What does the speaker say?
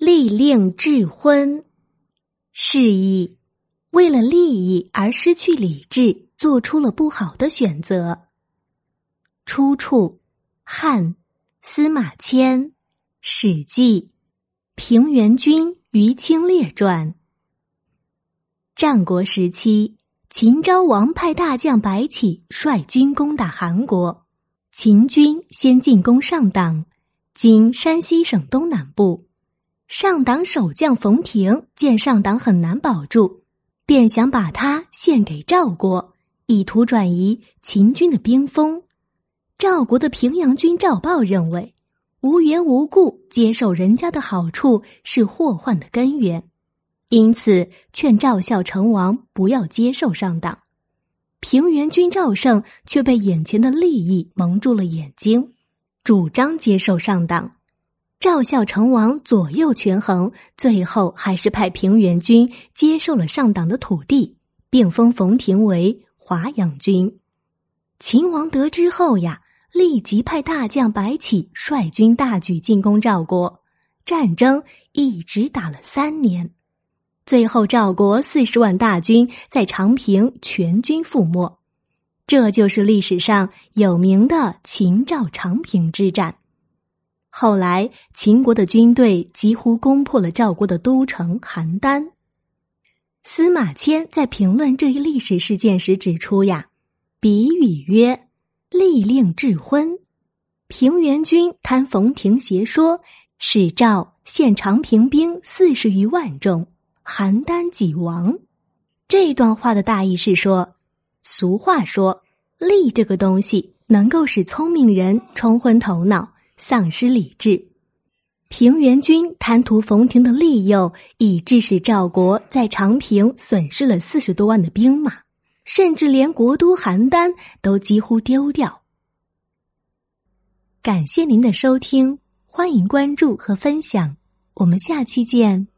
利令智昏，示意为了利益而失去理智，做出了不好的选择。出处：汉司马迁《史记·平原君于清列传》。战国时期，秦昭王派大将白起率军攻打韩国，秦军先进攻上党，今山西省东南部。上党守将冯亭见上党很难保住，便想把他献给赵国，以图转移秦军的兵锋。赵国的平阳君赵豹认为，无缘无故接受人家的好处是祸患的根源，因此劝赵孝成王不要接受上党。平原君赵胜却被眼前的利益蒙住了眼睛，主张接受上党。赵孝成王左右权衡，最后还是派平原君接受了上党的土地，并封冯亭为华阳君。秦王得知后呀。立即派大将白起率军大举进攻赵国，战争一直打了三年，最后赵国四十万大军在长平全军覆没，这就是历史上有名的秦赵长平之战。后来秦国的军队几乎攻破了赵国的都城邯郸。司马迁在评论这一历史事件时指出呀，比语曰。利令智昏，平原君贪冯亭邪说，使赵献长平兵四十余万众，邯郸几亡。这段话的大意是说，俗话说，利这个东西能够使聪明人冲昏头脑，丧失理智。平原君贪图冯亭的利诱，以致使赵国在长平损失了四十多万的兵马。甚至连国都邯郸都几乎丢掉。感谢您的收听，欢迎关注和分享，我们下期见。